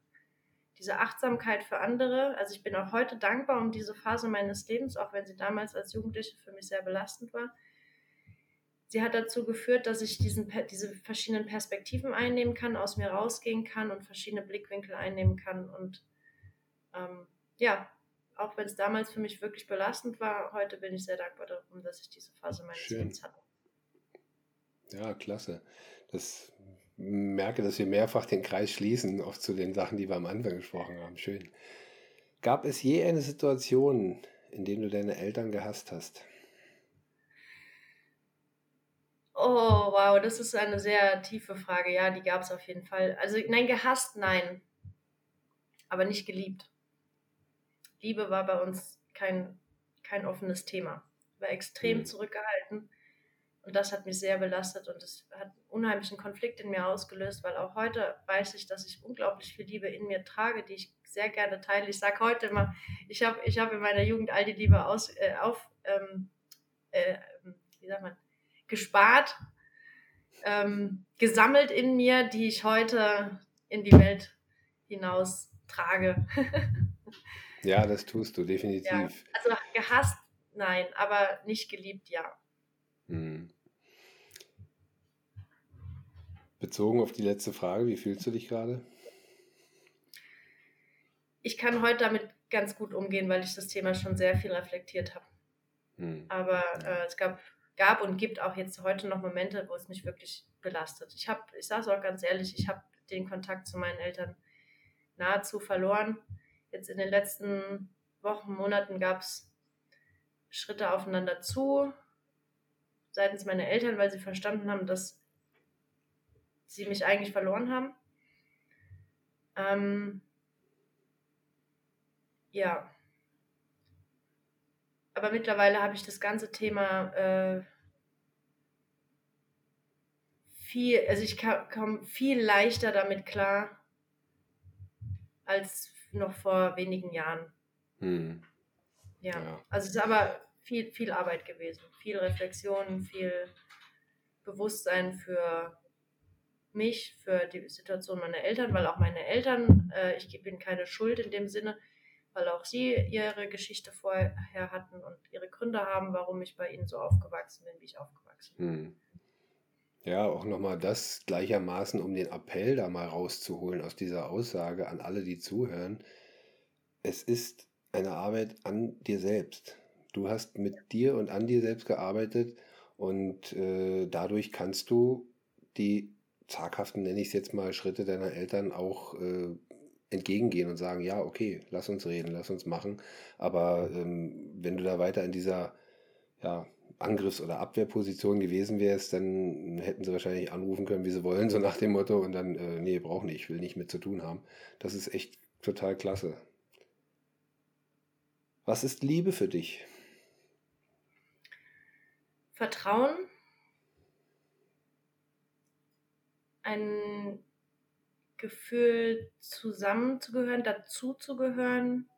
Diese Achtsamkeit für andere. Also ich bin auch heute dankbar um diese Phase meines Lebens, auch wenn sie damals als Jugendliche für mich sehr belastend war. Sie hat dazu geführt, dass ich diesen, diese verschiedenen Perspektiven einnehmen kann, aus mir rausgehen kann und verschiedene Blickwinkel einnehmen kann. Und ähm, ja, auch wenn es damals für mich wirklich belastend war, heute bin ich sehr dankbar darum, dass ich diese Phase meines Schön. Lebens hatte. Ja, klasse. Das merke, dass wir mehrfach den Kreis schließen, auch zu den Sachen, die wir am Anfang gesprochen haben. Schön. Gab es je eine Situation, in der du deine Eltern gehasst hast? Oh, wow, das ist eine sehr tiefe Frage. Ja, die gab es auf jeden Fall. Also, nein, gehasst, nein. Aber nicht geliebt. Liebe war bei uns kein, kein offenes Thema. War extrem mhm. zurückgehalten. Und das hat mich sehr belastet und es hat unheimlichen Konflikt in mir ausgelöst, weil auch heute weiß ich, dass ich unglaublich viel Liebe in mir trage, die ich sehr gerne teile. Ich sage heute immer, ich habe ich hab in meiner Jugend all die Liebe aus, äh, auf, ähm, äh, wie sagt man, gespart, ähm, gesammelt in mir, die ich heute in die Welt hinaus trage. Ja, das tust du definitiv. Ja, also gehasst, nein, aber nicht geliebt, ja. Hm. Bezogen auf die letzte Frage, wie fühlst du dich gerade? Ich kann heute damit ganz gut umgehen, weil ich das Thema schon sehr viel reflektiert habe. Hm. Aber äh, es gab, gab und gibt auch jetzt heute noch Momente, wo es mich wirklich belastet. Ich habe, ich sage es auch ganz ehrlich, ich habe den Kontakt zu meinen Eltern nahezu verloren jetzt in den letzten Wochen, Monaten gab es Schritte aufeinander zu seitens meiner Eltern, weil sie verstanden haben, dass sie mich eigentlich verloren haben. Ähm, ja. Aber mittlerweile habe ich das ganze Thema äh, viel, also ich komme viel leichter damit klar als noch vor wenigen Jahren. Hm. Ja. ja. Also es ist aber viel, viel Arbeit gewesen, viel Reflexion, viel Bewusstsein für mich, für die Situation meiner Eltern, weil auch meine Eltern, äh, ich bin keine Schuld in dem Sinne, weil auch sie ihre Geschichte vorher hatten und ihre Gründe haben, warum ich bei ihnen so aufgewachsen bin, wie ich aufgewachsen bin. Hm. Ja, auch nochmal das gleichermaßen, um den Appell da mal rauszuholen aus dieser Aussage an alle, die zuhören. Es ist eine Arbeit an dir selbst. Du hast mit dir und an dir selbst gearbeitet und äh, dadurch kannst du die zaghaften, nenne ich es jetzt mal, Schritte deiner Eltern auch äh, entgegengehen und sagen, ja, okay, lass uns reden, lass uns machen. Aber ähm, wenn du da weiter in dieser ja, Angriffs- oder Abwehrposition gewesen wärst, dann hätten sie wahrscheinlich anrufen können, wie sie wollen, so nach dem Motto, und dann, äh, nee, brauch nicht, ich will nicht mit zu tun haben. Das ist echt total klasse. Was ist Liebe für dich? Vertrauen, ein Gefühl zusammenzugehören, dazuzugehören,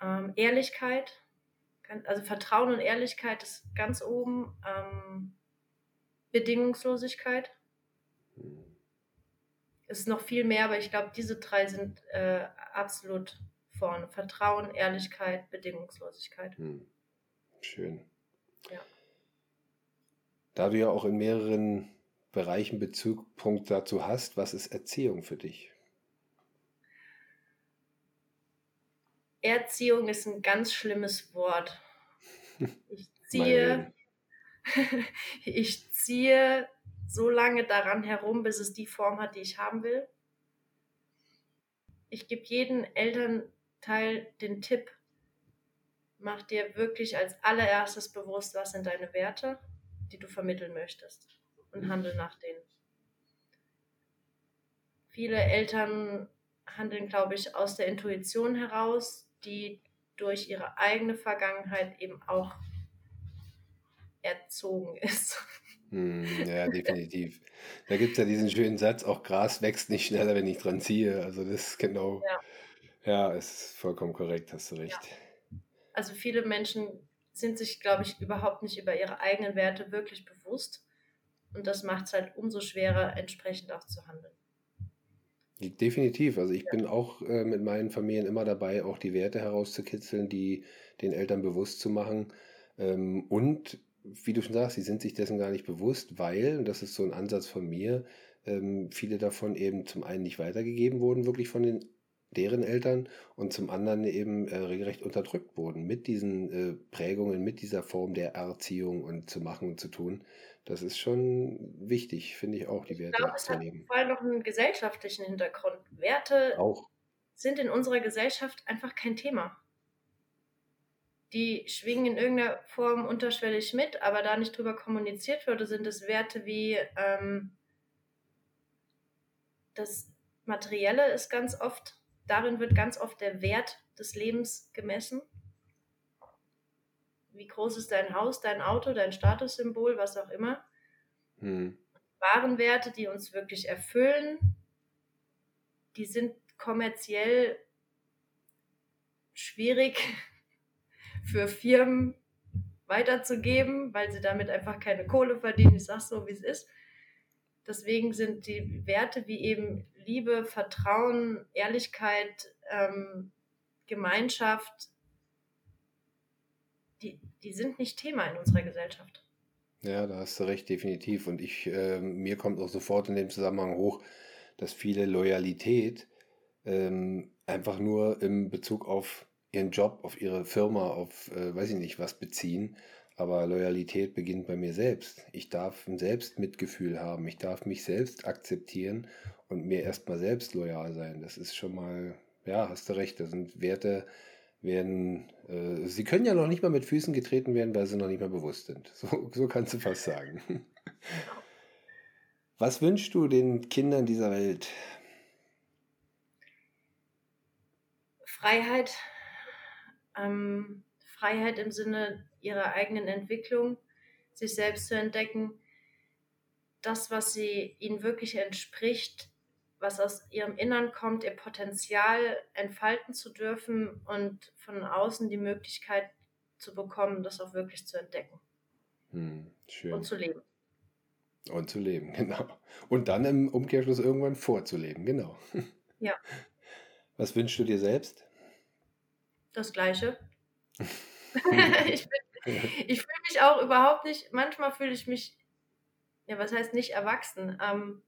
ähm, Ehrlichkeit, also Vertrauen und Ehrlichkeit ist ganz oben, ähm, Bedingungslosigkeit. Es ist noch viel mehr, aber ich glaube, diese drei sind äh, absolut vorne. Vertrauen, Ehrlichkeit, Bedingungslosigkeit. Hm. Schön. Ja. Da du ja auch in mehreren Bereichen Bezugpunkt dazu hast, was ist Erziehung für dich? Erziehung ist ein ganz schlimmes Wort. Ich ziehe, ich ziehe so lange daran herum, bis es die Form hat, die ich haben will. Ich gebe jedem Elternteil den Tipp, mach dir wirklich als allererstes bewusst, was sind deine Werte, die du vermitteln möchtest und handel nach denen. Viele Eltern handeln, glaube ich, aus der Intuition heraus, die durch ihre eigene Vergangenheit eben auch erzogen ist. Hm, ja, definitiv. Da gibt es ja diesen schönen Satz, auch Gras wächst nicht schneller, wenn ich dran ziehe. Also das ist genau, ja, ja ist vollkommen korrekt, hast du recht. Ja. Also viele Menschen sind sich, glaube ich, überhaupt nicht über ihre eigenen Werte wirklich bewusst. Und das macht es halt umso schwerer, entsprechend auch zu handeln. Definitiv. Also ich ja. bin auch äh, mit meinen Familien immer dabei, auch die Werte herauszukitzeln, die den Eltern bewusst zu machen. Ähm, und wie du schon sagst, sie sind sich dessen gar nicht bewusst, weil, und das ist so ein Ansatz von mir, ähm, viele davon eben zum einen nicht weitergegeben wurden, wirklich von den deren Eltern und zum anderen eben äh, regelrecht unterdrückt wurden mit diesen äh, Prägungen, mit dieser Form der Erziehung und zu machen und zu tun. Das ist schon wichtig, finde ich auch, die Werte glaube, es hat vor allem noch einen gesellschaftlichen Hintergrund. Werte auch. sind in unserer Gesellschaft einfach kein Thema. Die schwingen in irgendeiner Form unterschwellig mit, aber da nicht drüber kommuniziert wurde, sind es Werte wie ähm, das Materielle ist ganz oft darin wird ganz oft der Wert des Lebens gemessen. Wie groß ist dein Haus, dein Auto, dein Statussymbol, was auch immer. Hm. Warenwerte, die uns wirklich erfüllen, die sind kommerziell schwierig für Firmen weiterzugeben, weil sie damit einfach keine Kohle verdienen. Ich sage so, wie es ist. Deswegen sind die Werte wie eben Liebe, Vertrauen, Ehrlichkeit, ähm, Gemeinschaft, die, die sind nicht Thema in unserer Gesellschaft. Ja, da hast du recht, definitiv. Und ich, äh, mir kommt auch sofort in dem Zusammenhang hoch, dass viele Loyalität ähm, einfach nur im Bezug auf ihren Job, auf ihre Firma, auf äh, weiß ich nicht was beziehen aber Loyalität beginnt bei mir selbst. Ich darf ein Selbstmitgefühl haben. Ich darf mich selbst akzeptieren und mir erstmal selbst loyal sein. Das ist schon mal, ja, hast du recht. Das sind Werte, werden, äh, sie können ja noch nicht mal mit Füßen getreten werden, weil sie noch nicht mal bewusst sind. So, so kannst du fast sagen. Was wünschst du den Kindern dieser Welt? Freiheit. Ähm, Freiheit im Sinne ihrer eigenen Entwicklung, sich selbst zu entdecken, das, was sie ihnen wirklich entspricht, was aus ihrem Innern kommt, ihr Potenzial entfalten zu dürfen und von außen die Möglichkeit zu bekommen, das auch wirklich zu entdecken. Hm. Und zu leben. Und zu leben, genau. Und dann im Umkehrschluss irgendwann vorzuleben, genau. Ja. Was wünschst du dir selbst? Das Gleiche. ich, ich fühle mich auch überhaupt nicht, manchmal fühle ich mich, ja, was heißt nicht erwachsen? Ähm,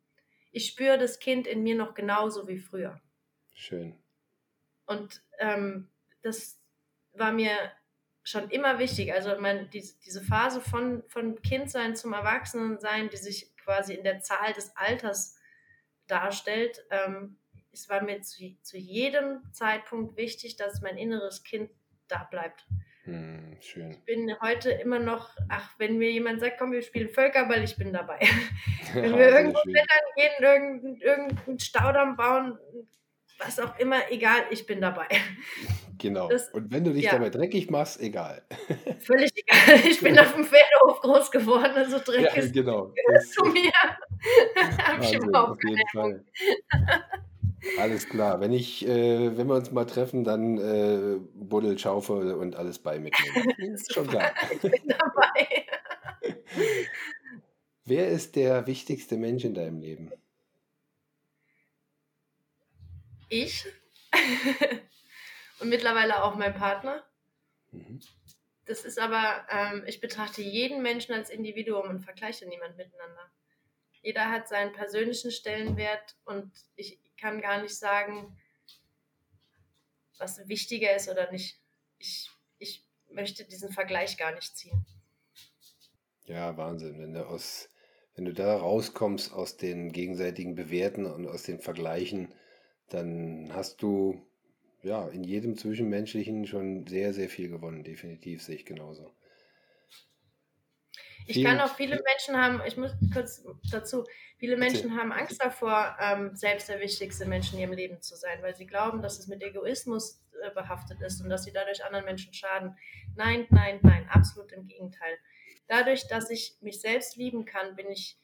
ich spüre das Kind in mir noch genauso wie früher. Schön. Und ähm, das war mir schon immer wichtig. Also mein, die, diese Phase von, von Kindsein zum Erwachsenensein, die sich quasi in der Zahl des Alters darstellt, ähm, es war mir zu, zu jedem Zeitpunkt wichtig, dass mein inneres Kind da bleibt. Hm, schön. Ich bin heute immer noch, ach, wenn mir jemand sagt, komm, wir spielen Völkerball, ich bin dabei. wenn wir irgendwo klettern gehen, irgendeinen irgendein Staudamm bauen, was auch immer, egal, ich bin dabei. Genau. Das, und wenn du dich ja. dabei dreckig machst, egal. Völlig egal. Ich bin auf dem Pferdehof groß geworden, also Dreck ja, genau. ist zu mir. Hab ich überhaupt auf jeden Fall. Alles klar. Wenn ich, äh, wenn wir uns mal treffen, dann äh, Buddel, Schaufel und alles bei mitnehmen. ist schon klar. Ich bin dabei. Wer ist der wichtigste Mensch in deinem Leben? Ich. und mittlerweile auch mein Partner. Mhm. Das ist aber, ähm, ich betrachte jeden Menschen als Individuum und vergleiche niemand miteinander. Jeder hat seinen persönlichen Stellenwert und ich kann gar nicht sagen, was wichtiger ist oder nicht. Ich, ich möchte diesen Vergleich gar nicht ziehen. Ja, Wahnsinn. Wenn du, aus, wenn du da rauskommst aus den gegenseitigen Bewerten und aus den Vergleichen, dann hast du ja in jedem Zwischenmenschlichen schon sehr, sehr viel gewonnen. Definitiv sehe ich genauso. Ich kann auch viele Menschen haben, ich muss kurz dazu, viele Menschen haben Angst davor, ähm, selbst der wichtigste Mensch in ihrem Leben zu sein, weil sie glauben, dass es mit Egoismus äh, behaftet ist und dass sie dadurch anderen Menschen schaden. Nein, nein, nein, absolut im Gegenteil. Dadurch, dass ich mich selbst lieben kann, bin ich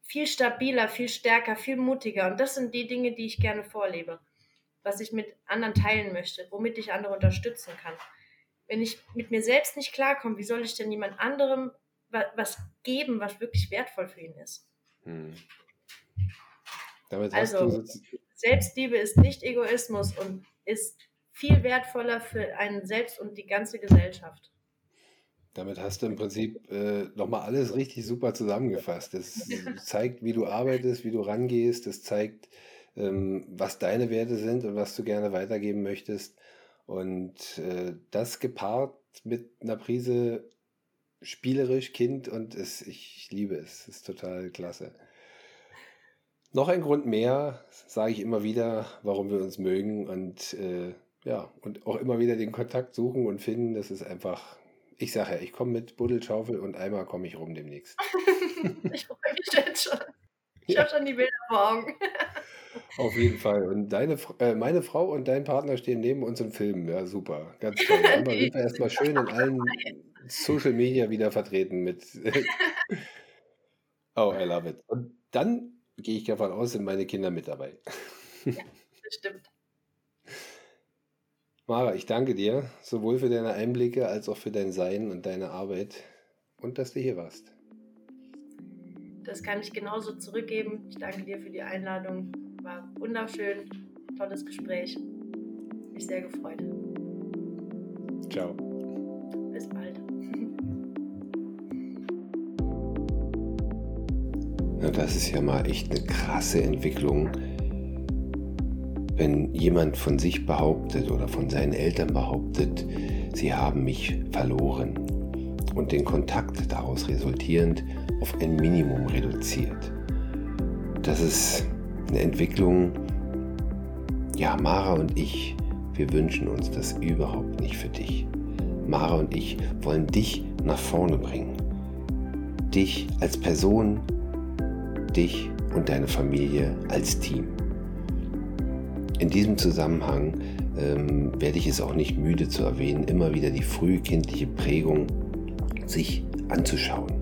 viel stabiler, viel stärker, viel mutiger. Und das sind die Dinge, die ich gerne vorlebe, was ich mit anderen teilen möchte, womit ich andere unterstützen kann wenn ich mit mir selbst nicht klarkomme, wie soll ich denn jemand anderem was geben, was wirklich wertvoll für ihn ist? Hm. also, Selbstliebe ist nicht Egoismus und ist viel wertvoller für einen selbst und die ganze Gesellschaft. Damit hast du im Prinzip äh, nochmal alles richtig super zusammengefasst. Das zeigt, wie du arbeitest, wie du rangehst. Das zeigt, ähm, was deine Werte sind und was du gerne weitergeben möchtest. Und äh, das gepaart mit einer Prise spielerisch, Kind und es, ich liebe es. Es ist total klasse. Noch ein Grund mehr, sage ich immer wieder, warum wir uns mögen und äh, ja, und auch immer wieder den Kontakt suchen und finden. Das ist einfach, ich sage ja, ich komme mit Buddelschaufel und einmal komme ich rum demnächst. ich freue mich jetzt schon. Ich habe schon die Bilder vor Augen. Auf jeden Fall. Und deine, äh, meine Frau und dein Partner stehen neben uns im Film. Ja, super. Ganz toll. Dann sind wir erstmal schön in allen Social Media wieder vertreten mit. oh, I love it. Und dann gehe ich davon aus, sind meine Kinder mit dabei. ja, bestimmt. Mara, ich danke dir sowohl für deine Einblicke als auch für dein Sein und deine Arbeit und dass du hier warst. Das kann ich genauso zurückgeben. Ich danke dir für die Einladung. War wunderschön, tolles Gespräch. Mich sehr gefreut. Ciao. Bis bald. Na, das ist ja mal echt eine krasse Entwicklung. Wenn jemand von sich behauptet oder von seinen Eltern behauptet, sie haben mich verloren und den Kontakt daraus resultierend auf ein Minimum reduziert. Das ist eine Entwicklung, ja, Mara und ich, wir wünschen uns das überhaupt nicht für dich. Mara und ich wollen dich nach vorne bringen. Dich als Person, dich und deine Familie als Team. In diesem Zusammenhang ähm, werde ich es auch nicht müde zu erwähnen, immer wieder die frühkindliche Prägung sich anzuschauen.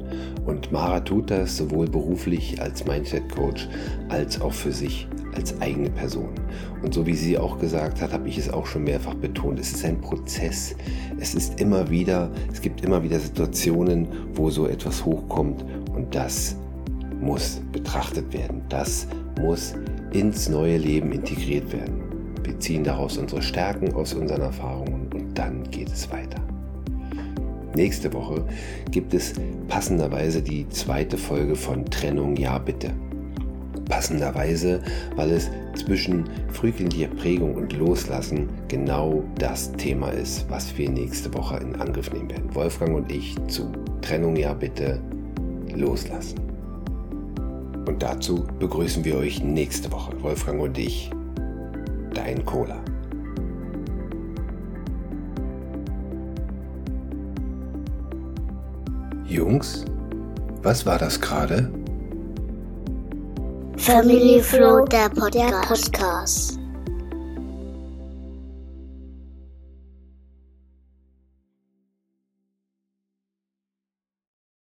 Und Mara tut das sowohl beruflich als Mindset Coach als auch für sich als eigene Person. Und so wie sie auch gesagt hat, habe ich es auch schon mehrfach betont. Es ist ein Prozess. Es ist immer wieder, es gibt immer wieder Situationen, wo so etwas hochkommt und das muss betrachtet werden. Das muss ins neue Leben integriert werden. Wir ziehen daraus unsere Stärken aus unseren Erfahrungen und dann geht es weiter. Nächste Woche gibt es passenderweise die zweite Folge von Trennung Ja bitte. Passenderweise, weil es zwischen frühkindlicher Prägung und Loslassen genau das Thema ist, was wir nächste Woche in Angriff nehmen werden. Wolfgang und ich zu Trennung Ja bitte loslassen. Und dazu begrüßen wir euch nächste Woche, Wolfgang und ich, dein Cola. Jungs, was war das gerade? Family Flow, der Podcast. Der Podcast.